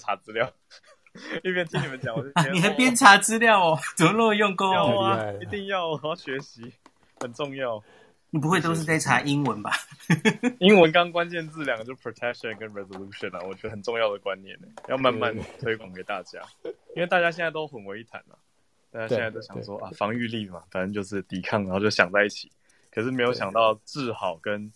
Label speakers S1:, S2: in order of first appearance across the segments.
S1: 查资料，一边听你们讲，我就
S2: 啊，你还边查资料哦，怎么那么用功？
S1: 要啊，一定要，我要学习，很重要。
S2: 你不会都是在查英文吧？
S1: 英文刚关键字两个就是 protection 跟 resolution 啊，我觉得很重要的观念呢，要慢慢推广给大家，因为大家现在都混为一谈了，大家现在都想说啊，防御力嘛，反正就是抵抗，然后就想在一起，可是没有想到治好跟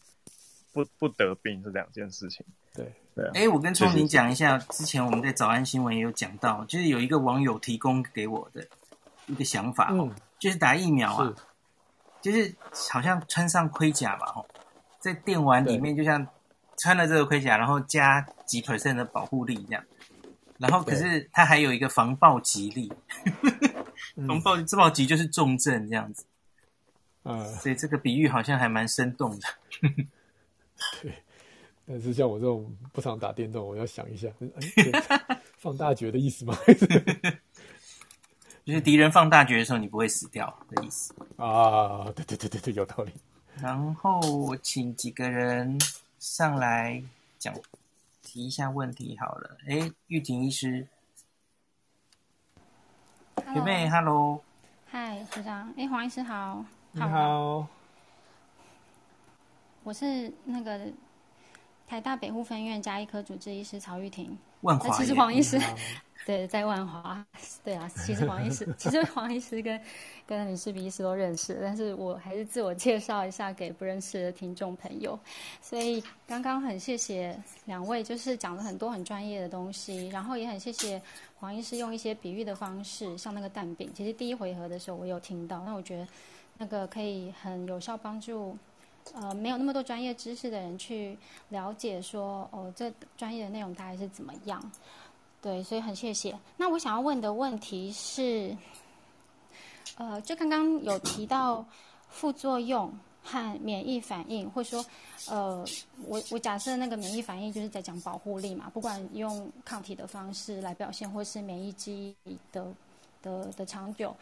S1: 不不得病是两件事情。
S2: 对对，哎、欸，我跟聪明讲一下，之前我们在早安新闻也有讲到，就是有一个网友提供给我的一个想法，嗯，就是打疫苗啊。就是好像穿上盔甲吧，吼，在电玩里面就像穿了这个盔甲，然后加几 percent 的保护力这样，然后可是它还有一个防暴极力，防暴自暴击就是重症这样子，嗯，所以这个比喻好像还蛮生动的。
S3: 对，但是像我这种不常打电动，我要想一下，放大决的意思吗？
S2: 就是敌人放大决的时候，你不会死掉的意思
S3: 啊！对对对对对，有道理。
S2: 然后我请几个人上来讲，提一下问题好了。哎，玉婷医师，学妹，Hello，
S4: 嗨，学长，哎，黄医师好，
S3: 你好，
S4: 我是那个台大北护分院加医科主治医师曹玉婷，
S2: 万华，
S4: 其实黄医师。对，在万华，对啊，其实黄医师，其实黄医师跟跟李世鼻医师都认识，但是我还是自我介绍一下给不认识的听众朋友。所以刚刚很谢谢两位，就是讲了很多很专业的东西，然后也很谢谢黄医师用一些比喻的方式，像那个蛋饼，其实第一回合的时候我有听到，那我觉得那个可以很有效帮助，呃，没有那么多专业知识的人去了解说，哦，这专业的内容大概是怎么样。对，所以很谢谢。那我想要问的问题是，呃，就刚刚有提到副作用和免疫反应，或者说，呃，我我假设那个免疫反应就是在讲保护力嘛，不管用抗体的方式来表现，或是免疫记忆的的的长久，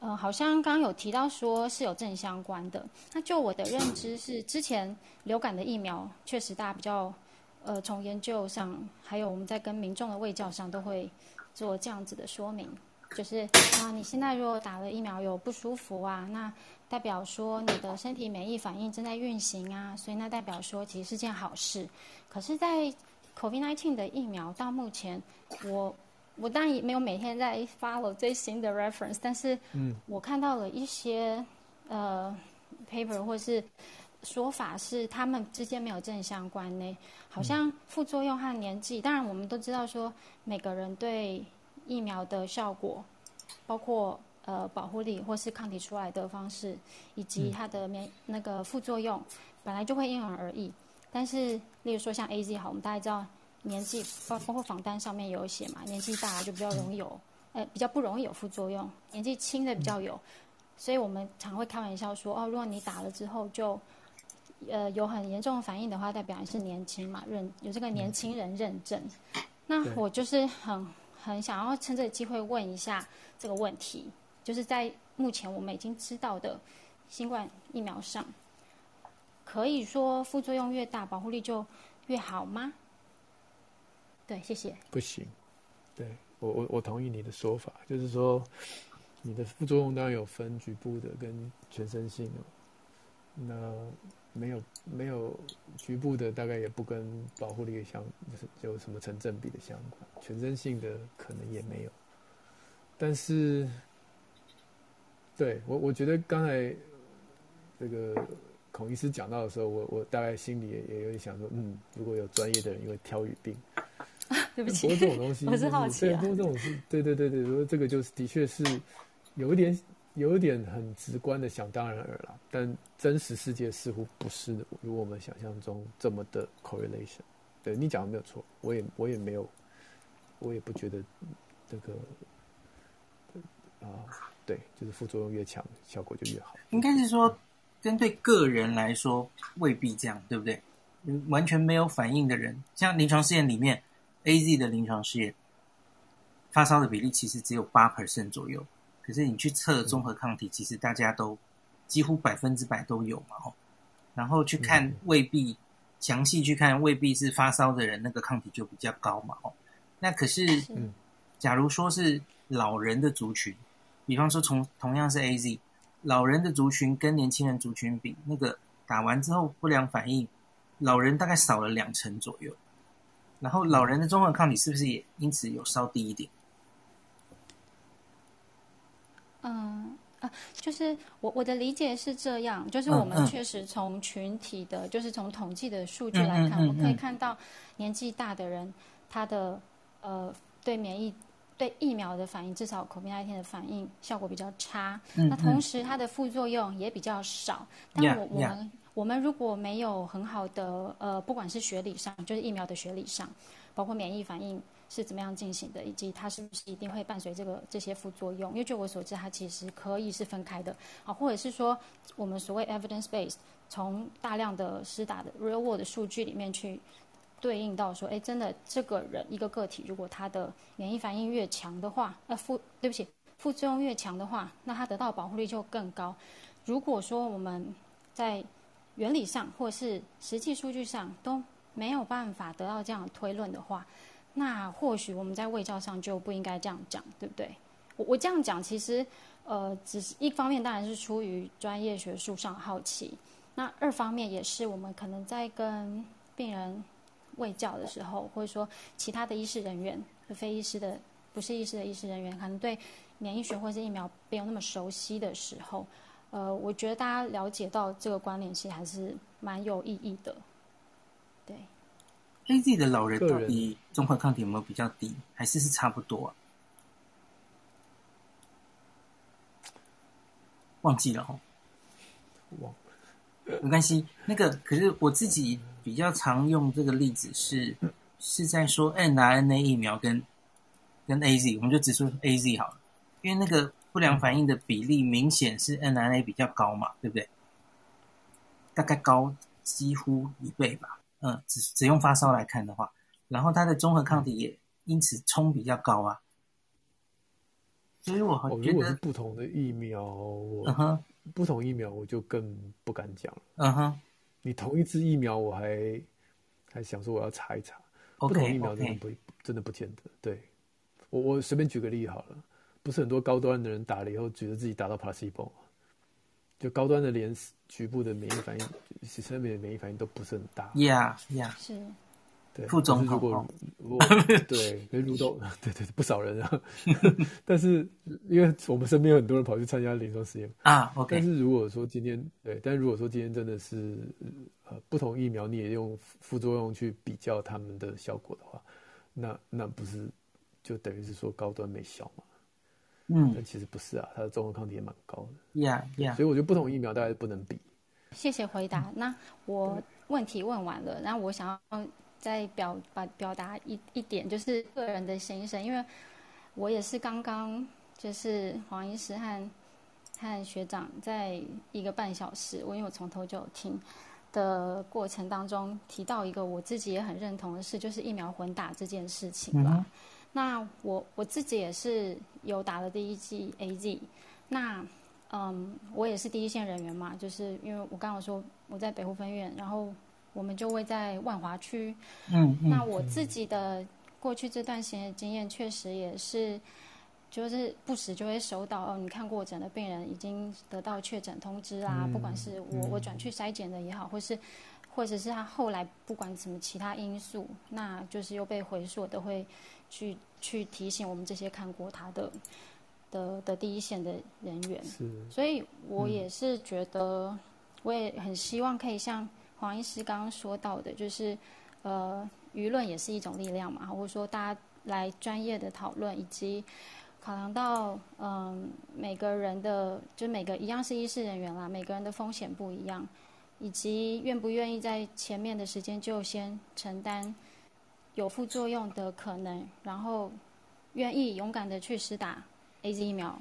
S4: 呃，好像刚刚有提到说是有正相关的。那就我的认知是，之前流感的疫苗确实大家比较。呃，从研究上，还有我们在跟民众的卫教上，都会做这样子的说明，就是啊，你现在如果打了疫苗有不舒服啊，那代表说你的身体免疫反应正在运行啊，所以那代表说其实是件好事。可是，在 COVID-19 的疫苗到目前，我我当然也没有每天在 follow 最新的 reference，但是嗯，我看到了一些呃 paper 或是。说法是他们之间没有正相关呢，好像副作用和年纪。当然，我们都知道说每个人对疫苗的效果，包括呃保护力或是抗体出来的方式，以及它的免那个副作用，本来就会因人而异。但是，例如说像 AZ 好，我们大家知道年纪包包括访单上面有写嘛，年纪大就比较容易有，呃比较不容易有副作用，年纪轻的比较有。所以我们常会开玩笑说，哦，如果你打了之后就呃，有很严重的反应的话，代表你是年轻嘛，认有这个年轻人认证。那我就是很很想要趁这个机会问一下这个问题，就是在目前我们已经知道的新冠疫苗上，可以说副作用越大，保护力就越好吗？对，谢谢。
S3: 不行，对我我我同意你的说法，就是说你的副作用当然有分局部的跟全身性的，那。没有没有局部的，大概也不跟保护力相有什么成正比的相关，全身性的可能也没有。但是，对我我觉得刚才这个孔医师讲到的时候，我我大概心里也也有点想说，嗯，如果有专业的人，因为挑语病，
S4: 对不起，
S3: 不过这种东西，
S4: 我是好奇、啊，
S3: 对，不过这种是，对对对对，如果这个就是的确是有一点。有一点很直观的想当然耳了，但真实世界似乎不是如我们想象中这么的 correlation。对，你讲的没有错，我也我也没有，我也不觉得这个啊、呃，对，就是副作用越强，效果就越好。
S2: 应该是说，针对个人来说未必这样，对不对？完全没有反应的人，像临床试验里面，AZ 的临床试验，发烧的比例其实只有八 percent 左右。可是你去测综合抗体，其实大家都几乎百分之百都有嘛，哦。然后去看未必详细去看未必是发烧的人，那个抗体就比较高嘛，哦。那可是，假如说是老人的族群，比方说从同样是 AZ，老人的族群跟年轻人族群比，那个打完之后不良反应，老人大概少了两成左右。然后老人的综合抗体是不是也因此有稍低一点？
S4: 嗯啊，就是我我的理解是这样，就是我们确实从群体的，嗯嗯、就是从统计的数据来看，我们可以看到年纪大的人他的呃对免疫对疫苗的反应，至少 COVID-19 的反应效果比较差。那同时它的副作用也比较少。但我我们。我们如果没有很好的呃，不管是学理上，就是疫苗的学理上，包括免疫反应是怎么样进行的，以及它是不是一定会伴随这个这些副作用？因为据我所知，它其实可以是分开的啊，或者是说我们所谓 evidence based，从大量的施打的 real world 数据里面去对应到说，哎，真的这个人一个个体，如果他的免疫反应越强的话，呃，副对不起，副作用越强的话，那他得到保护率就更高。如果说我们在原理上或是实际数据上都没有办法得到这样的推论的话，那或许我们在卫教上就不应该这样讲，对不对？我我这样讲其实，呃，只是一方面当然是出于专业学术上好奇，那二方面也是我们可能在跟病人卫教的时候，或者说其他的医师人员非医师的不是医师的医师人员，可能对免疫学或是疫苗没有那么熟悉的时候。呃，我觉得大家了解到这个关联性还是蛮有意义的。对
S2: ，AZ 的老人到底综合抗体有没有比较低，还是是差不多啊？忘记了哦，忘了，没关系。那个可是我自己比较常用这个例子是是在说 mRNA 疫苗跟跟 AZ，我们就只说 AZ 好了，因为那个。不良反应的比例明显是 mRNA 比较高嘛，对不对？大概高几乎一倍吧。嗯，只只用发烧来看的话，然后它的综合抗体也因此冲比较高啊。所以我觉得，
S3: 如果是不同的疫苗，嗯哼，不同疫苗我就更不敢讲了。嗯哼，你同一支疫苗我还还想说我要查一查，okay, 不同疫苗真的不.真的不见得。对，我我随便举个例好了。不是很多高端的人打了以后，觉得自己达到 placebo，就高端的连局部的免疫反应，其实免免疫反应都不是很大。
S2: Yeah, yeah，
S4: 是，
S3: 对。
S2: 副总统，
S3: 如果如果 对，跟入豆，对对对，不少人啊。但是因为我们身边有很多人跑去参加临床实验
S2: 啊，OK。
S3: 但是如果说今天对，但是如果说今天真的是呃不同疫苗，你也用副作用去比较他们的效果的话，那那不是就等于是说高端没效吗？嗯，但其实不是啊，它的综合抗体也蛮高的。
S2: Yeah, yeah。
S3: 所以我觉得不同疫苗大概不能比。
S4: 谢谢回答。那我问题问完了，那我想要再表把表达一一点，就是个人的心声，因为我也是刚刚就是黄医师和和学长在一个半小时，我因为我从头就有听的过程当中提到一个我自己也很认同的事，就是疫苗混打这件事情吧。嗯那我我自己也是有打了第一剂 AZ，那嗯，我也是第一线人员嘛，就是因为我刚刚说我在北湖分院，然后我们就会在万华区，嗯，那我自己的过去这段时间经验确实也是，就是不时就会收到哦，你看过诊的病人已经得到确诊通知啊，嗯、不管是我我转去筛检的也好，或是或者是他后来不管什么其他因素，那就是又被回溯都会。去去提醒我们这些看过他的的的第一线的人员，是，所以我也是觉得，我也很希望可以像黄医师刚刚说到的，就是呃，舆论也是一种力量嘛，或者说大家来专业的讨论，以及考量到嗯、呃、每个人的，就每个一样是医师人员啦，每个人的风险不一样，以及愿不愿意在前面的时间就先承担。有副作用的可能，然后愿意勇敢的去施打 AZ 疫苗。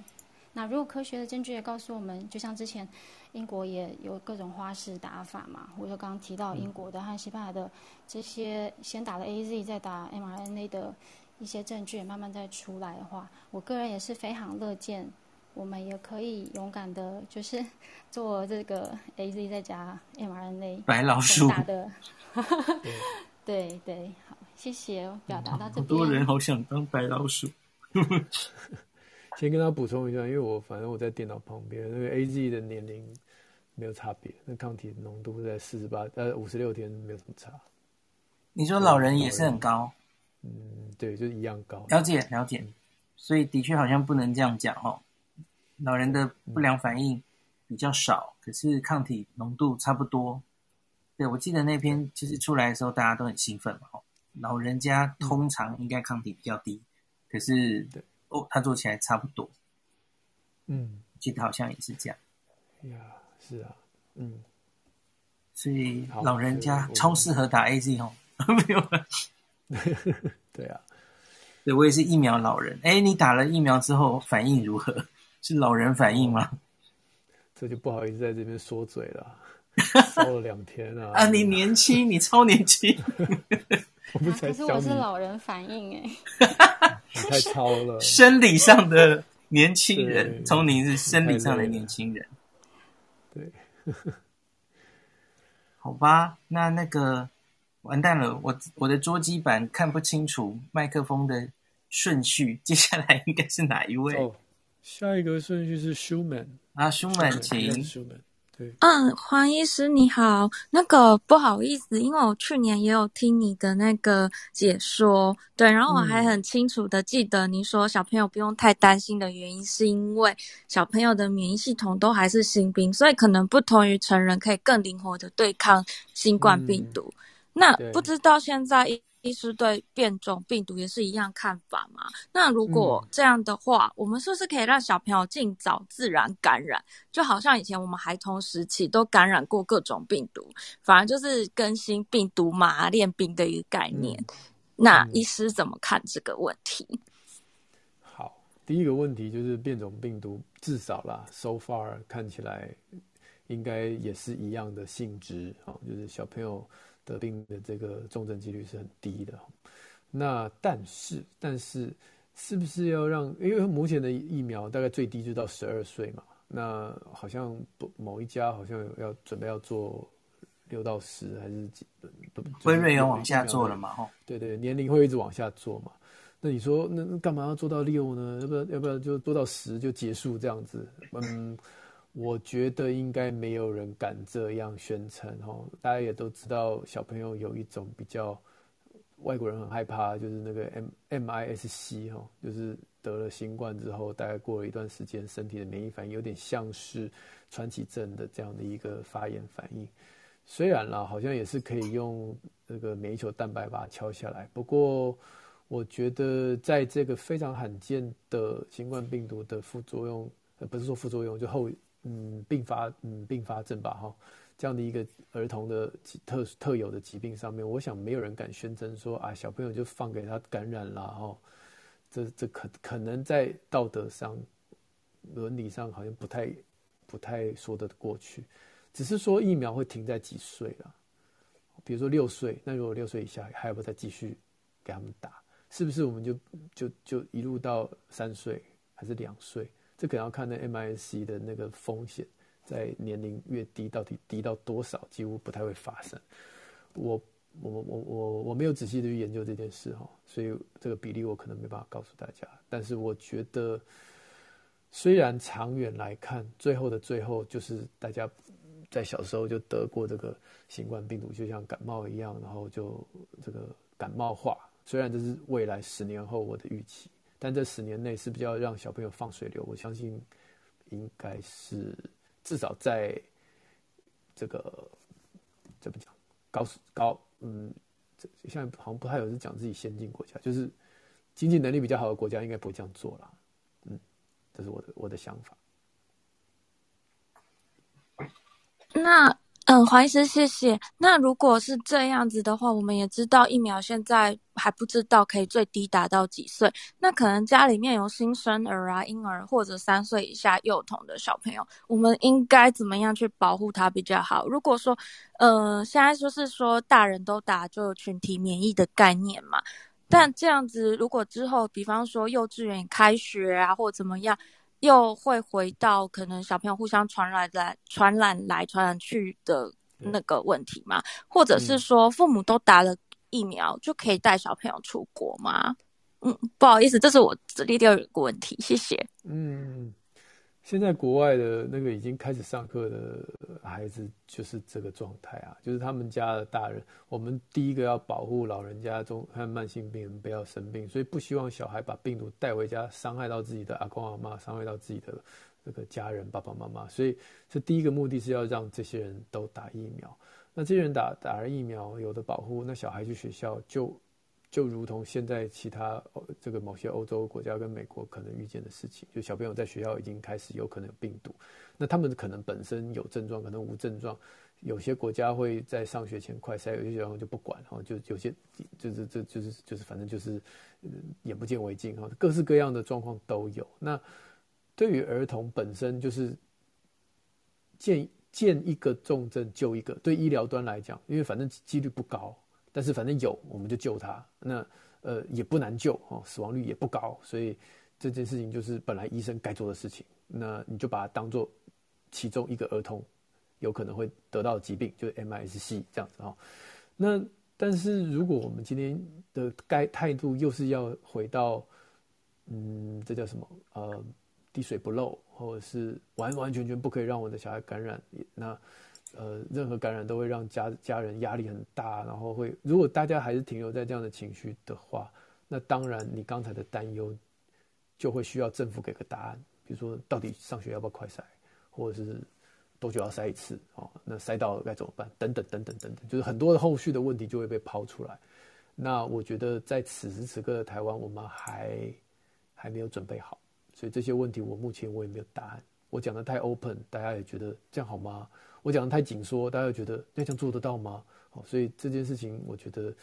S4: 那如果科学的证据也告诉我们，就像之前英国也有各种花式打法嘛，或者刚刚提到英国的和西班牙的这些先打了 AZ 再打 mRNA 的一些证据也慢慢再出来的话，我个人也是非常乐见，我们也可以勇敢的，就是 做这个 AZ 再加 mRNA
S2: 白老鼠
S4: 打的，对对。谢谢，表达到这边。
S2: 好多人好想当白老鼠。
S3: 先跟他补充一下，因为我反正我在电脑旁边，那个 A Z 的年龄没有差别，那抗体浓度在四十八呃五十六天没有什么差。
S2: 你说老人也是很高？
S3: 嗯，对，就是一样高。
S2: 了解了解，所以的确好像不能这样讲哦。老人的不良反应比较少，可是抗体浓度差不多。对，我记得那篇就是出来的时候，大家都很兴奋嘛。老人家通常应该抗体比较低，可是对。哦，他做起来差不多，嗯，记得好像也是这样。
S3: 呀，是啊，嗯，
S2: 所以老人家超适合打 AZ 哦，没有了。
S3: 对啊，
S2: 对我也是疫苗老人。哎，你打了疫苗之后反应如何？是老人反应吗？
S3: 这就不好意思在这边说嘴了，烧了两天啊！
S2: 啊，你年轻，你超年轻。
S3: 我不才
S4: 可是我是老人反应哎。
S3: 太超了！
S2: 生理上的年轻人，聪宁是生理上的年轻人。
S3: 对，
S2: 好吧，那那个完蛋了，我我的桌机版看不清楚麦克风的顺序，接下来应该是哪一位？
S3: 哦，下一个顺序是 Schumann
S2: 啊，Schumann，请。
S5: 嗯，黄医师你好，那个不好意思，因为我去年也有听你的那个解说，对，然后我还很清楚的记得你说小朋友不用太担心的原因，是因为小朋友的免疫系统都还是新兵，所以可能不同于成人，可以更灵活的对抗新冠病毒。嗯、那不知道现在。医师对变种病毒也是一样看法嘛？那如果这样的话，嗯、我们是不是可以让小朋友尽早自然感染？就好像以前我们孩童时期都感染过各种病毒，反而就是更新病毒嘛，练兵的一个概念。嗯、那医师怎么看这个问题？
S3: 好，第一个问题就是变种病毒，至少啦，so far 看起来应该也是一样的性质啊，就是小朋友。得病的这个重症几率是很低的，那但是但是是不是要让？因为目前的疫苗大概最低就到十二岁嘛，那好像不某一家好像要准备要做六到十还是几？
S2: 辉瑞要往下做了嘛？哈，
S3: 对对，年龄会一直往下做嘛？那你说那干嘛要做到六呢？要不要要不要就做到十就结束这样子？嗯。我觉得应该没有人敢这样宣称哈，大家也都知道，小朋友有一种比较外国人很害怕，就是那个 M MIS-C 哈，就是得了新冠之后，大概过了一段时间，身体的免疫反应有点像是传染症的这样的一个发炎反应。虽然啦，好像也是可以用那个免疫球蛋白把它敲下来，不过我觉得在这个非常罕见的新冠病毒的副作用，呃，不是说副作用，就后。嗯，并发嗯并发症吧，哈，这样的一个儿童的特特有的疾病上面，我想没有人敢宣称说啊，小朋友就放给他感染了，哈，这这可可能在道德上、伦理上好像不太不太说得过去。只是说疫苗会停在几岁了，比如说六岁，那如果六岁以下还要不再继续给他们打？是不是我们就就就一路到三岁还是两岁？这可能要看那 MIC 的那个风险，在年龄越低，到底低到多少，几乎不太会发生。我我我我我没有仔细的去研究这件事哈，所以这个比例我可能没办法告诉大家。但是我觉得，虽然长远来看，最后的最后就是大家在小时候就得过这个新冠病毒，就像感冒一样，然后就这个感冒化。虽然这是未来十年后我的预期。但这十年内是不是要让小朋友放水流？我相信应该是至少在这个怎么讲高高嗯，这现在好像不太有人讲自己先进国家，就是经济能力比较好的国家应该不会这样做了。嗯，这是我的我的想法。
S5: 那。嗯，黄医师，谢谢。那如果是这样子的话，我们也知道疫苗现在还不知道可以最低打到几岁。那可能家里面有新生儿啊、婴儿或者三岁以下幼童的小朋友，我们应该怎么样去保护他比较好？如果说，呃，现在就是说大人都打就群体免疫的概念嘛，但这样子如果之后，比方说幼稚园开学啊，或怎么样。又会回到可能小朋友互相传染来、传染来、传染去的那个问题吗？或者是说父母都打了疫苗就可以带小朋友出国吗？嗯，不好意思，这是我这里第二个问题，谢谢。
S3: 嗯。现在国外的那个已经开始上课的孩子就是这个状态啊，就是他们家的大人，我们第一个要保护老人家中和慢性病人不要生病，所以不希望小孩把病毒带回家，伤害到自己的阿公阿妈，伤害到自己的这个家人爸爸妈妈。所以这第一个目的是要让这些人都打疫苗。那这些人打打了疫苗，有的保护，那小孩去学校就。就如同现在其他这个某些欧洲国家跟美国可能遇见的事情，就小朋友在学校已经开始有可能有病毒，那他们可能本身有症状，可能无症状，有些国家会在上学前快筛，有些学校就不管，哈，就有些就是这就是就是反正就是眼不见为净，哈，各式各样的状况都有。那对于儿童本身，就是见见一个重症救一个，对医疗端来讲，因为反正几率不高。但是反正有，我们就救他。那呃也不难救哦，死亡率也不高，所以这件事情就是本来医生该做的事情。那你就把它当做其中一个儿童有可能会得到疾病，就是 MIS-C 这样子哈。那但是如果我们今天的该态度又是要回到嗯，这叫什么呃滴水不漏，或者是完完全全不可以让我的小孩感染那。呃，任何感染都会让家家人压力很大，然后会，如果大家还是停留在这样的情绪的话，那当然你刚才的担忧就会需要政府给个答案，比如说到底上学要不要快筛，或者是多久要筛一次哦，那筛到该怎么办？等等等等等等，就是很多的后续的问题就会被抛出来。那我觉得在此时此刻的台湾，我们还还没有准备好，所以这些问题我目前我也没有答案。我讲的太 open，大家也觉得这样好吗？我讲的太紧缩，大家觉得那这样做得到吗？好，所以这件事情，我觉得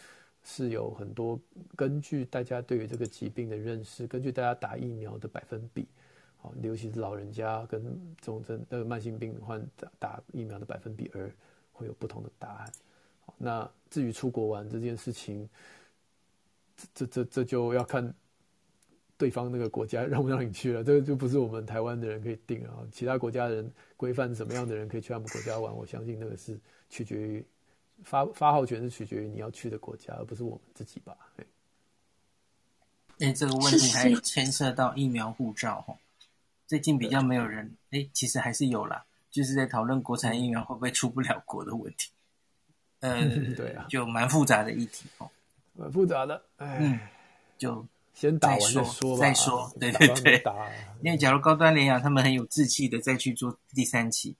S3: 是有很多根据大家对于这个疾病的认识，根据大家打疫苗的百分比，好，尤其是老人家跟重症那个慢性病患打打疫苗的百分比，而会有不同的答案。那至于出国玩这件事情，这这这这就要看。对方那个国家 让不让你去了，这个就不是我们台湾的人可以定啊。其他国家的人规范什么样的人可以去他们国家玩，我相信那个是取决于发发号权是取决于你要去的国家，而不是我们自己吧？哎，
S2: 哎，这个问题还牵涉到疫苗护照哦。最近比较没有人，哎，其实还是有啦，就是在讨论国产疫苗会不会出不了国的问题。嗯，
S3: 对啊，
S2: 就蛮复杂的议题哦，
S3: 蛮复杂的。哎，
S2: 嗯，就。
S3: 先打完再说吧，
S2: 再说，对对对。因为假如高端联雅他们很有志气的再去做第三期，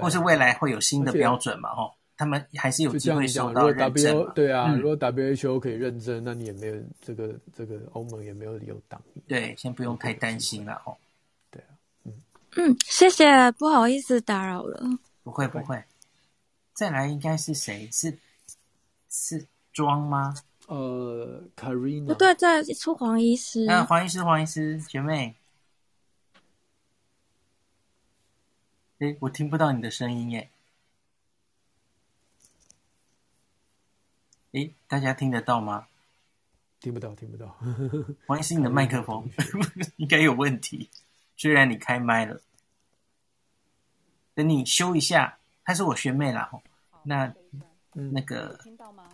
S2: 或是未来会有新的标准嘛？哈，他们还是有机会受到认证。
S3: 对啊，如果 WHO 可以认证，那你也没有这个这个欧盟也没有理由挡你。
S2: 对，先不用太担心了哦。
S3: 对啊，嗯
S5: 嗯，谢谢，不好意思打扰了。
S2: 不会不会，再来应该是谁？是是庄吗？
S3: 呃，Karina
S5: 不对，在出黄医师。
S2: 啊，黄医师，黄医师，学妹。哎，我听不到你的声音耶。哎，大家听得到吗？
S3: 听不到，听不到。
S2: 黄医师，你的麦克风 应该有问题。虽然你开麦了，等你修一下。她是我学妹啦。那那个。听到吗？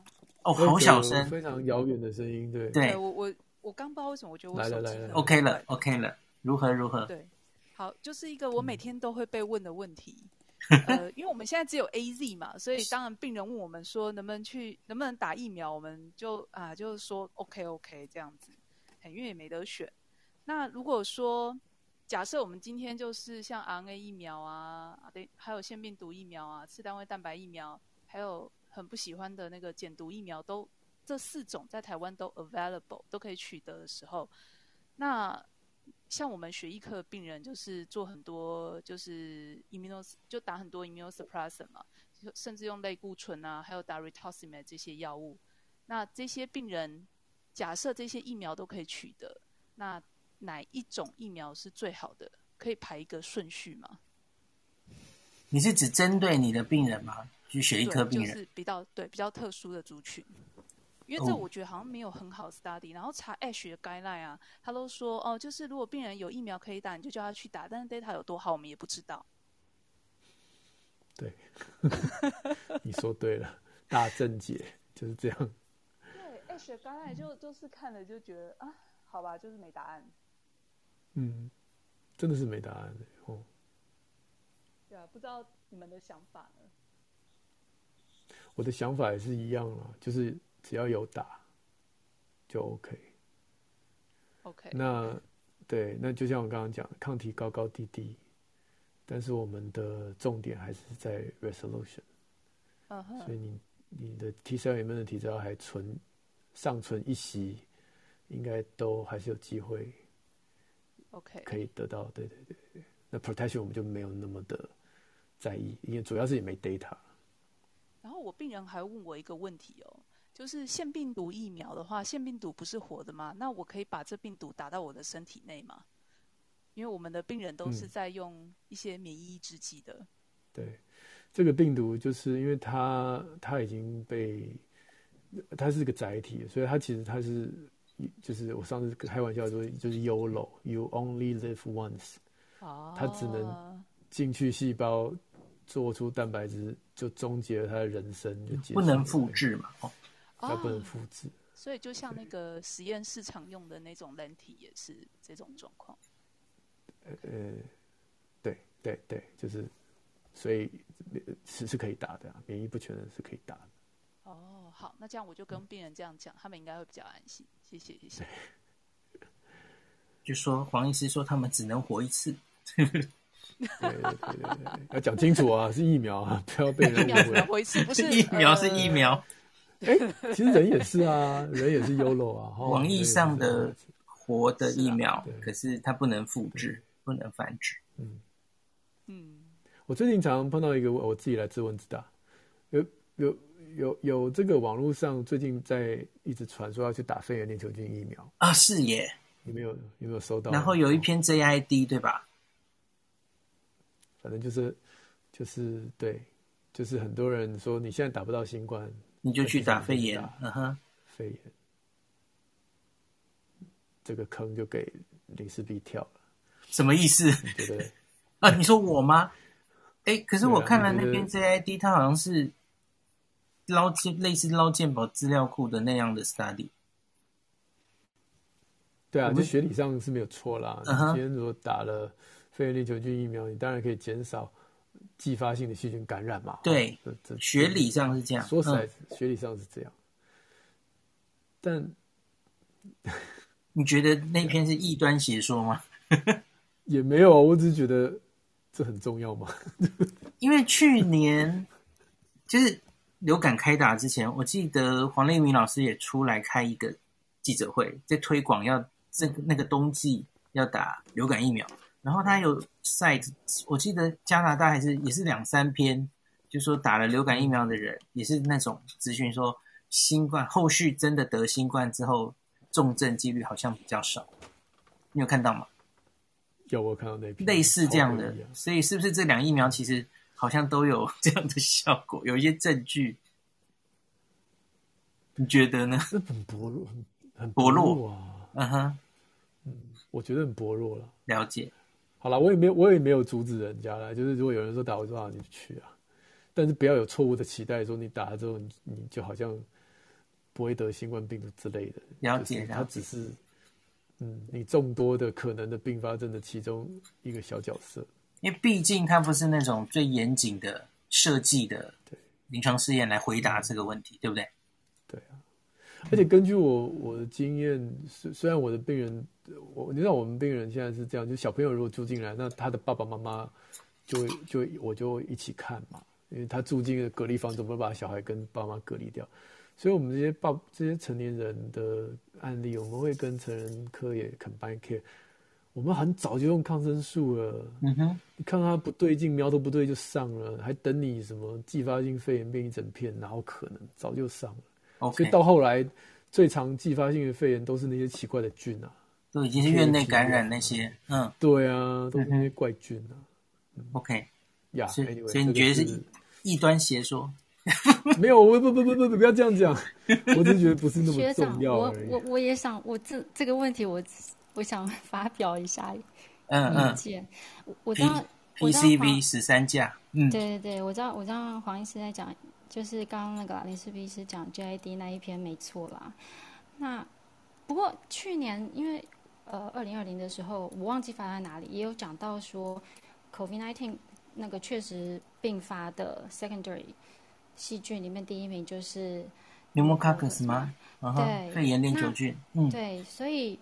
S2: 哦，好小声，
S3: 非常遥远的声音，对。
S2: 对，
S6: 我我我刚不知道为什么，我觉得我
S3: 来了来了
S2: ，OK 了，OK 了，如何如何？
S6: 对，好，就是一个我每天都会被问的问题，呃，因为我们现在只有 AZ 嘛，所以当然病人问我们说能不能去，能不能打疫苗，我们就啊，就是说 OK OK 这样子，因为也没得选。那如果说假设我们今天就是像 RNA 疫苗啊，对，还有腺病毒疫苗啊，次单位蛋白疫苗，还有。很不喜欢的那个减毒疫苗都，这四种在台湾都 available 都可以取得的时候，那像我们血液科的病人就是做很多就是 immunos 就打很多 immunosuppressant 嘛，甚至用类固醇啊，还有打 rituximab 这些药物。那这些病人假设这些疫苗都可以取得，那哪一种疫苗是最好的？可以排一个顺序吗？
S2: 你是指针对你的病人吗？血液科病人
S6: 就是比较对比较特殊的族群，因为这我觉得好像没有很好 study，、哦、然后查 ASH 的 guideline 啊，他都说哦，就是如果病人有疫苗可以打，你就叫他去打，但是 data 有多好，我们也不知道。
S3: 对，你说对了，大正解。就是这样。
S6: 对，Ash 刚才就就是看了就觉得啊，好吧，就是没答案。
S3: 嗯，真的是没答案哦。
S6: 对啊，不知道你们的想法呢？
S3: 我的想法也是一样了，就是只要有打就 OK。
S6: OK。
S3: 那对，那就像我刚刚讲的，抗体高高低低，但是我们的重点还是在 resolution。所以你你的 T cell immunity 只要还存尚存一席，应该都还是有机会。
S6: OK。
S3: 可以得到，对对对对。那 protection 我们就没有那么的在意，因为主要是也没 data。
S6: 然后我病人还问我一个问题哦，就是腺病毒疫苗的话，腺病毒不是活的吗？那我可以把这病毒打到我的身体内吗？因为我们的病人都是在用一些免疫抑制剂的。
S3: 嗯。对，这个病毒就是因为它它已经被它是个载体，所以它其实它是就是我上次开玩笑说就是 YOLO，You only live once。哦。它只能进去细胞。做出蛋白质就终结了他的人生，
S2: 不能复制嘛？哦，
S3: 它不能复制，
S6: 所以就像那个实验室常用的那种人体也是这种状况。
S3: 呃，对对对，就是，所以是是可以打的啊，免疫不全的是可以打的。
S6: 哦，好，那这样我就跟病人这样讲，嗯、他们应该会比较安心。谢谢，谢谢。
S2: 就说黄医师说他们只能活一次。
S3: 对 对对，要讲清楚啊，是疫苗啊，不要被人
S6: 误会。不是
S2: 疫苗是疫苗。
S3: 哎、其实人也是啊，人也是 YOLO 啊。
S2: 网易上的活的疫苗，可是它不能复制，不能繁殖。
S3: 嗯嗯，我最近常常碰到一个，我自己来自问自答。有有有有这个网络上最近在一直传说要去打肺炎链球菌疫苗
S2: 啊，是耶。
S3: 有没有有没有收到？
S2: 然后有一篇 JID 对吧？
S3: 反正就是，就是对，就是很多人说你现在打不到新冠，
S2: 你就去打肺炎，嗯哼，
S3: 肺炎，这个坑就给林世璧跳了，
S2: 什么意思？
S3: 对不对？
S2: 啊，你说我吗？哎，可是我看了那边 JID，它好像是捞健类似捞健保资料库的那样的 study。
S3: 对啊，就学理上是没有错啦。今天如果打了。肺炎链球菌疫苗，你当然可以减少继发性的细菌感染嘛。
S2: 对，学理上是这样。
S3: 说实在，嗯、学理上是这样。但
S2: 你觉得那篇是异端邪说吗？
S3: 也没有，我只是觉得这很重要嘛。
S2: 因为去年就是流感开打之前，我记得黄立明老师也出来开一个记者会，在推广要这个那个冬季要打流感疫苗。然后他有 site，我记得加拿大还是也是两三篇，就说打了流感疫苗的人也是那种资讯说，新冠后续真的得新冠之后重症几率好像比较少，你有看到吗？
S3: 有，我看到那篇
S2: 类似这样的，所以是不是这两疫苗其实好像都有这样的效果，有一些证据？你觉得呢？
S3: 这很薄弱，很
S2: 薄弱，
S3: 薄弱啊！
S2: 嗯哼，
S3: 嗯，我觉得很薄弱了。
S2: 了解。
S3: 好了，我也没有，我也没有阻止人家啦。就是如果有人说打，我说啊，你就去啊。但是不要有错误的期待，说你打了之后，你你就好像不会得新冠病毒之类的。
S2: 了解，了解。
S3: 它只是，嗯，你众多的可能的并发症的其中一个小角色。
S2: 因为毕竟它不是那种最严谨的设计的临床试验来回答这个问题，对不对？
S3: 对啊。而且根据我我的经验，虽虽然我的病人。我你知道我们病人现在是这样，就小朋友如果住进来，那他的爸爸妈妈就就我就一起看嘛，因为他住进了隔离房，怎么把小孩跟爸妈隔离掉？所以，我们这些爸这些成年人的案例，我们会跟成人科也 combine care。我们很早就用抗生素了，
S2: 嗯哼，
S3: 你看他不对劲，苗头不对就上了，还等你什么继发性肺炎变一整片，哪有可能？早就上了。
S2: Okay.
S3: 所以到后来最常继发性的肺炎都是那些奇怪的菌啊。
S2: 都已经是院内感染那些，嗯，
S3: 对啊，都是那些怪菌啊。
S2: 嗯、OK，
S3: 呀、yeah,
S2: 所以
S3: ，anyway,
S2: 所以你觉得是异端邪说？
S3: 没有，我不不不不不，不要这样讲，我只是觉得不是那么重要。
S4: 我我我也想，我这这个问题我，我我想发表一下意见。嗯嗯，我知道
S2: PCV 十三价，嗯，
S4: 对对对，我知道我知道黄医师在讲。就是刚刚那个林思碧医师讲 JID 那一篇没错啦。那不过去年因为呃二零二零的时候，我忘记发在哪里，也有讲到说 COVID-19 那个确实并发的 secondary 细菌里面第一名就是。
S2: Pneumococcus 吗？
S4: 对，
S2: 肺炎链球菌。嗯，
S4: 对，所以，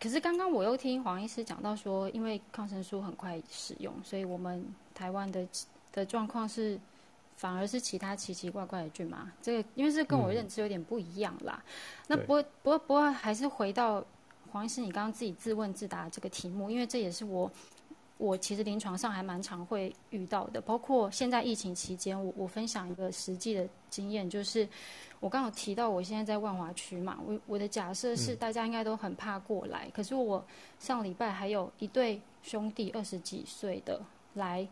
S4: 可是刚刚我又听黄医师讲到说，因为抗生素很快使用，所以我们台湾的的状况是，反而是其他奇奇怪怪的菌嘛。这个因为是跟我认知有点不一样啦。嗯、那不过不过不过还是回到黄医师你刚刚自己自问自答这个题目，因为这也是我。我其实临床上还蛮常会遇到的，包括现在疫情期间，我我分享一个实际的经验，就是我刚好提到我现在在万华区嘛，我我的假设是大家应该都很怕过来，嗯、可是我上礼拜还有一对兄弟二十几岁的来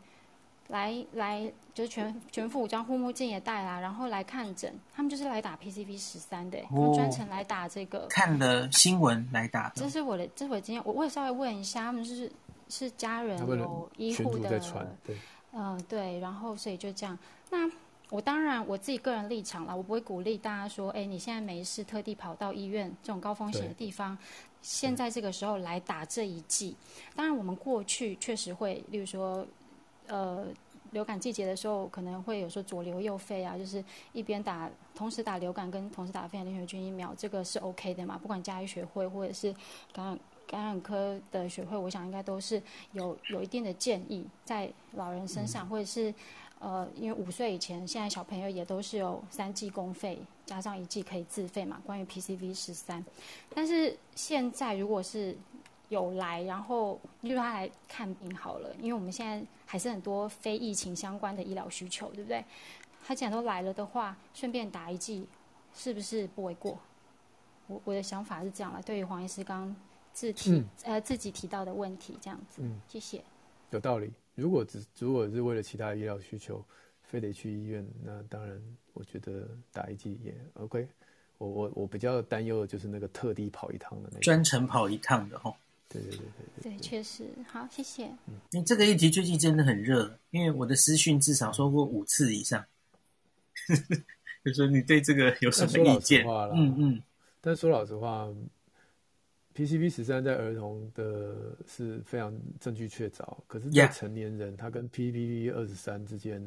S4: 来来，就是全全副武装护目镜也戴啦，然后来看诊，他们就是来打 PCV 十三的，他们专程来打这个，
S2: 看了新闻来打，
S4: 这是我的这是我今天，我我也稍微问一下，他们就是。是家人有医护的，
S3: 对，
S4: 嗯，对，然后所以就这样。那我当然我自己个人立场啦，我不会鼓励大家说，哎，你现在没事，特地跑到医院这种高风险的地方，现在这个时候来打这一剂。当然，我们过去确实会，例如说，呃，流感季节的时候，可能会有说左流右肺啊，就是一边打，同时打流感跟同时打肺炎链球菌疫苗，这个是 OK 的嘛？不管家医学会或者是感染。感染科的学会，我想应该都是有有一定的建议，在老人身上，或者是呃，因为五岁以前，现在小朋友也都是有三剂公费，加上一剂可以自费嘛。关于 PCV 十三，但是现在如果是有来，然后例如他来看病好了，因为我们现在还是很多非疫情相关的医疗需求，对不对？他既然都来了的话，顺便打一剂，是不是不为过？我我的想法是这样了。对于黄医师刚。自提、嗯、呃自己提到的问题这样子，嗯，谢谢。
S3: 有道理。如果只如果是为了其他医疗需求，非得去医院，那当然我觉得打一剂也 OK。我我我比较担忧的就是那个特地跑一趟的那个，
S2: 专程跑一趟的吼。
S3: 对对对对对，
S4: 对，确实。好，谢谢。
S2: 嗯，因为这个议题最近真的很热，因为我的私讯至少说过五次以上。就说你对这个有什么意见？嗯嗯。
S3: 但说老实话。PCV 十三在儿童的是非常证据确凿，可是，在成年人，他跟 PPV 二十三之间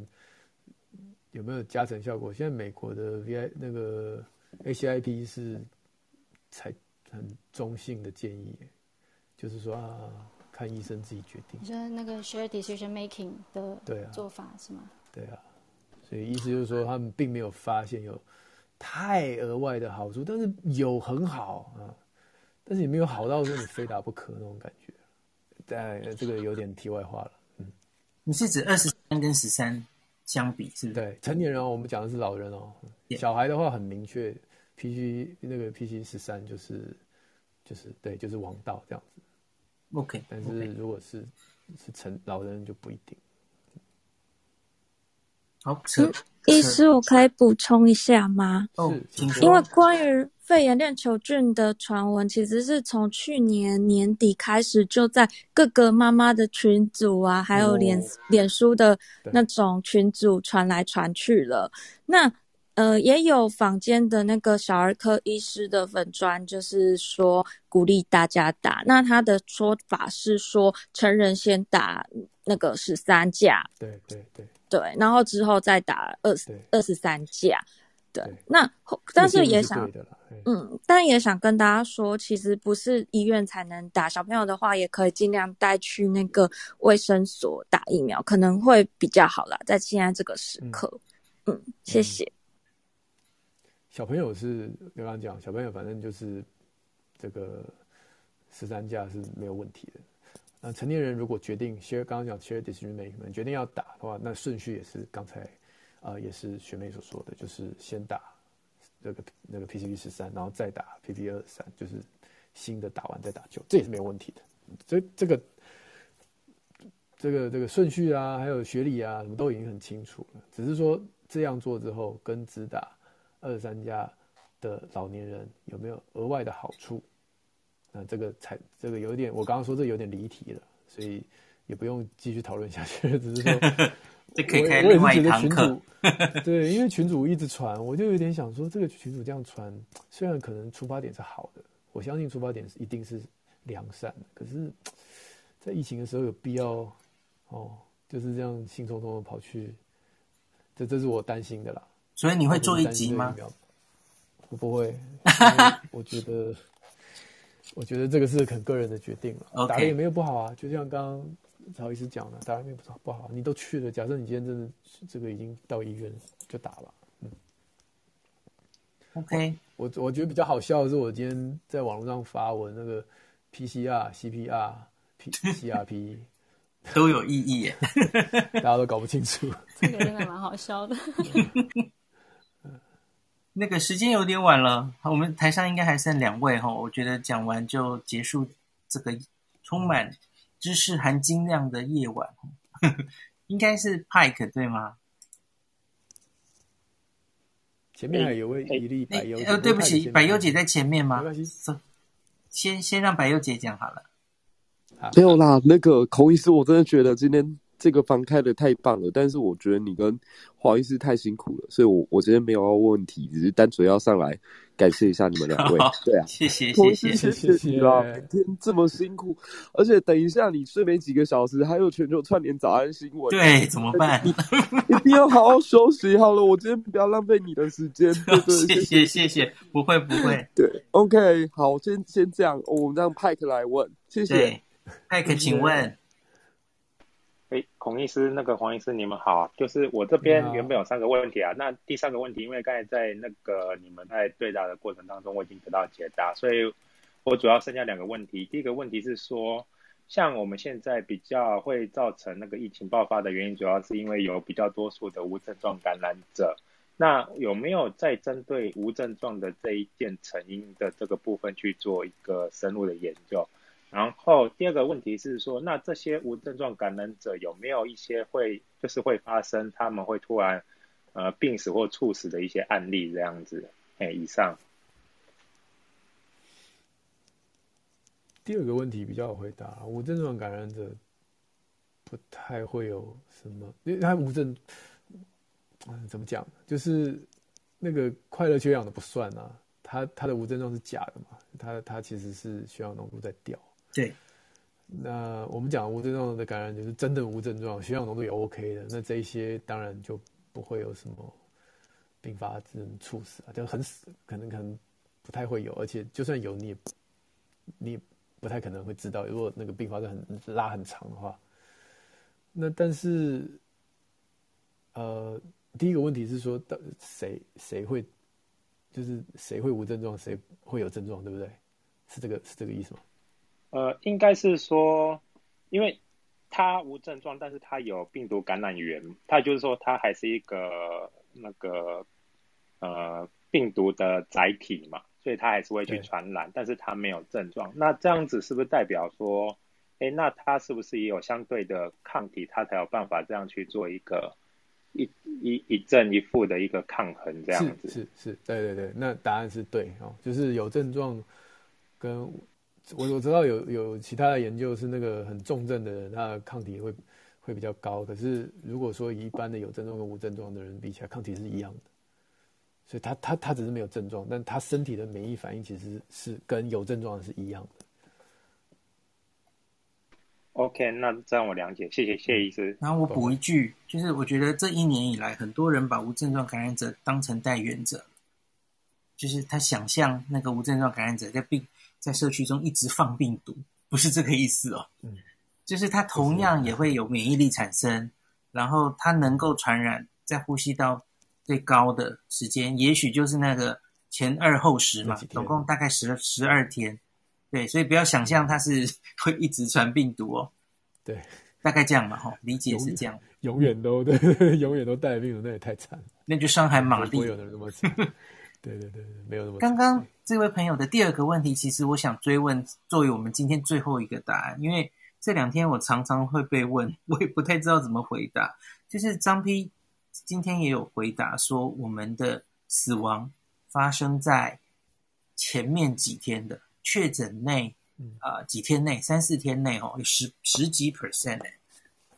S3: 有没有加成效果？现在美国的 VI 那个 ACIP 是才很中性的建议，就是说啊，看医生自己决定。
S4: 你说那个 shared decision making 的做法是吗？
S3: 对啊，所以意思就是说，他们并没有发现有太额外的好处，但是有很好啊。但是也没有好到说你非打不可那种感觉，但这个有点题外话了。嗯，
S2: 你是指二十三跟十三相比是不是？
S3: 对，成年人哦，我们讲的是老人哦。Yeah. 小孩的话很明确，PC 那个 PC 十三就是就是对，就是王道这样子。
S2: OK，
S3: 但是如果是.是成老人就不一定。
S2: 好，
S5: 医师，我可以补充一下吗？
S2: 哦，
S5: 因为关于肺炎链球菌的传闻，其实是从去年年底开始，就在各个妈妈的群组啊，还有脸脸书的那种群组传来传去了。那呃，也有坊间的那个小儿科医师的粉砖，就是说鼓励大家打。那他的说法是说，成人先打那个十三价。
S3: 对对对。
S5: 对，然后之后再打二十二十三价，对。那但是也想，嗯，但也想跟大家说，其实不是医院才能打，小朋友的话也可以尽量带去那个卫生所打疫苗，可能会比较好啦，在现在这个时刻。嗯，嗯，谢谢。
S3: 小朋友是刚刚讲，小朋友反正就是这个十三价是没有问题的。那成年人如果决定 share，刚刚讲 share decision making，决定要打的话，那顺序也是刚才啊、也是学妹所说的，就是先打这个那个 PCV 十三，然后再打 PP 二三，就是新的打完再打旧，这也是没有问题的。这这个这个这个顺序啊，还有学历啊，什么都已经很清楚了。只是说这样做之后，跟只打二十三家的老年人有没有额外的好处？那这个才这个有点，我刚刚说这有点离题了，所以也不用继续讨论下去，只是说，
S2: 这可以开另外一堂课。
S3: 对，因为群主一直传，我就有点想说，这个群主这样传，虽然可能出发点是好的，我相信出发点是一定是良善的，可是，在疫情的时候有必要哦，就是这样兴冲冲的跑去，这这是我担心的啦。
S2: 所以你会做一集吗？
S3: 我不会，我觉得。我觉得这个是很个人的决定了.打了也没有不好啊。就像刚刚曹医师讲的，打也没有不好，你都去了。假设你今天真的这个已经到医院就打了，嗯。
S2: OK，
S3: 我我觉得比较好笑的是，我今天在网络上发文那个 PCR、CPR、P、CRP
S2: 都有意义耶，
S3: 大家都搞不清楚。
S4: 这个真的蛮好笑的。
S2: 那个时间有点晚了，我们台上应该还剩两位哈，我觉得讲完就结束这个充满知识含金量的夜晚，应该是 Pike 对吗？
S3: 前面还有位一粒百优，
S2: 呃，对不起，百优姐在前面吗？没关系，先先让百优姐讲好了。
S7: 没有啦，那个孔医师，我真的觉得今天。这个房开的太棒了，但是我觉得你跟黄医师太辛苦了，所以我我今天没有要问问题，只是单纯要上来感谢一下你们两位。对啊，
S2: 谢谢谢谢
S7: 谢谢你啦，每天这么辛苦，而且等一下你睡没几个小时，还有全球串联早安新闻，
S2: 对，怎么办？
S7: 你一定要好好休息好了，我今天不要浪费你的时间。对对，
S2: 谢谢谢谢，不会不会。
S7: 对，OK，好，先先这样，我们让派克来问，谢谢。
S2: 派克，请问。
S8: 哎，孔医师，那个黄医师，你们好。就是我这边原本有三个问题啊，那第三个问题，因为刚才在那个你们在对答的过程当中，我已经得到解答，所以我主要剩下两个问题。第一个问题是说，像我们现在比较会造成那个疫情爆发的原因，主要是因为有比较多数的无症状感染者。那有没有在针对无症状的这一件成因的这个部分去做一个深入的研究？然后第二个问题是说，那这些无症状感染者有没有一些会就是会发生他们会突然呃病死或猝死的一些案例这样子？哎，以上。
S3: 第二个问题比较好回答，无症状感染者不太会有什么，因为他无症，嗯，怎么讲？就是那个快乐缺氧的不算啊，他他的无症状是假的嘛，他他其实是血氧浓度在掉。
S2: 对，
S3: 那我们讲无症状的感染就是真的无症状，血氧浓度也 OK 的，那这一些当然就不会有什么并发症、猝死啊，就很死，可能可能不太会有，而且就算有，你也你也不太可能会知道，如果那个并发症很拉很长的话。那但是，呃，第一个问题是说，的谁谁会就是谁会无症状，谁会有症状，对不对？是这个是这个意思吗？
S8: 呃，应该是说，因为他无症状，但是他有病毒感染源，他就是说他还是一个那个呃病毒的载体嘛，所以他还是会去传染，但是他没有症状。那这样子是不是代表说，哎，那他是不是也有相对的抗体，他才有办法这样去做一个一一一正一负的一个抗衡？这样子
S3: 是是，是，对对对，那答案是对哦，就是有症状跟。我我知道有有其他的研究是那个很重症的人，他的抗体会会比较高。可是如果说一般的有症状跟无症状的人比起来，抗体是一样的。所以他他他只是没有症状，但他身体的免疫反应其实是跟有症状的是一样的。
S8: OK，那这样我了解，谢谢谢医师。
S2: 然后我补一句，就是我觉得这一年以来，很多人把无症状感染者当成带源者，就是他想象那个无症状感染者在病。在社区中一直放病毒，不是这个意思哦。嗯，就是它同样也会有免疫力产生，然后它能够传染，在呼吸道最高的时间，也许就是那个前二后十嘛，总共大概十十二天。对，所以不要想象它是 会一直传病毒哦。
S3: 对，
S2: 大概这样嘛，哈，理解是这样。
S3: 永远都对，永远都带病毒，那也太惨了。
S2: 那就伤害马力。
S3: 对对对，没有那么。
S2: 刚刚这位朋友的第二个问题，其实我想追问，作为我们今天最后一个答案，因为这两天我常常会被问，我也不太知道怎么回答。就是张批今天也有回答说，我们的死亡发生在前面几天的确诊内呃几天内三四天内哦，有十十几 percent 哎，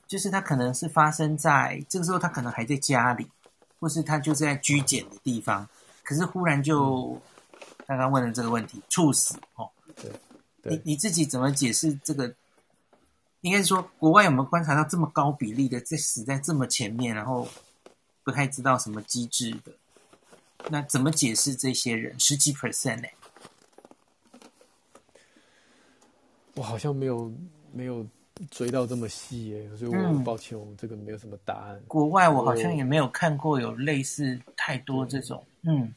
S2: 就是他可能是发生在这个时候，他可能还在家里，或是他就是在居检的地方，可是忽然就刚刚问的这个问题猝死哦，
S3: 对，
S2: 对你你自己怎么解释这个？应该是说国外有没有观察到这么高比例的在死在这么前面，然后不太知道什么机制的？那怎么解释这些人十几 percent 呢？
S3: 我好像没有没有追到这么细耶，所以我很抱歉，我们这个没有什么答案。
S2: 国外我好像也没有看过有类似太多这种，嗯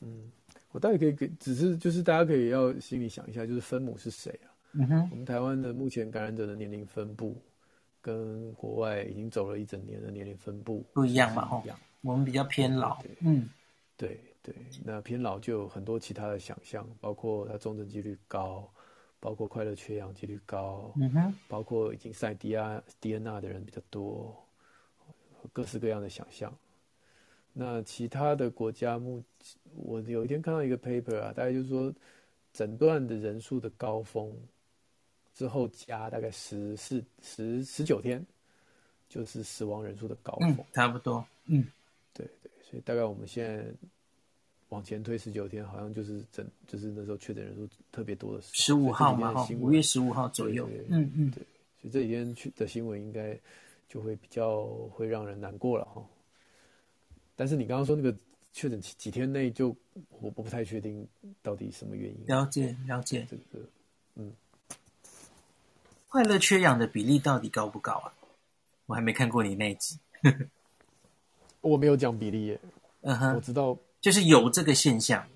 S3: 嗯，我大概可以给，只是就是大家可以要心里想一下，就是分母是谁啊？
S2: 嗯哼，
S3: 我们台湾的目前感染者的年龄分布，跟国外已经走了一整年的年龄分布
S2: 不一样嘛？哈，我们比较偏老，嗯。
S3: 对对，那偏老就有很多其他的想象，包括它重症几率高，包括快乐缺氧几率高，
S2: 嗯哼，
S3: 包括已经塞 DR DNR 的人比较多，各式各样的想象。那其他的国家目，我有一天看到一个 paper 啊，大概就是说，诊断的人数的高峰之后加大概十四十十九天，就是死亡人数的高峰，
S2: 嗯，差不多，嗯。
S3: 对对所以大概我们现在往前推十九天，好像就是整，就是那时候确诊人数特别多的时候。
S2: 十五号嘛，五月十五号左右。嗯嗯，
S3: 对。所以这几天去的新闻应该就会比较会让人难过了哈。但是你刚刚说那个确诊几几天内就，我我不太确定到底什么原因。
S2: 了解了解。
S3: 这个嗯，
S2: 快乐缺氧的比例到底高不高啊？我还没看过你那集。
S3: 我没有讲比例耶，
S2: 嗯哼，
S3: 我知道，
S2: 就是有这个现象，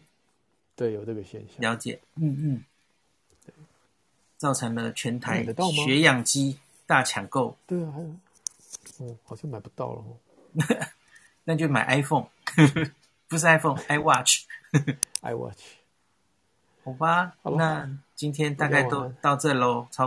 S3: 对，有这个现象，
S2: 了解，嗯嗯，造成了全台血氧机大抢购，
S3: 对啊，还有，哦，好像买不到了哦，
S2: 那就买 iPhone，不是 iPhone，iWatch，iWatch，好吧，那今天大概都到这喽，超。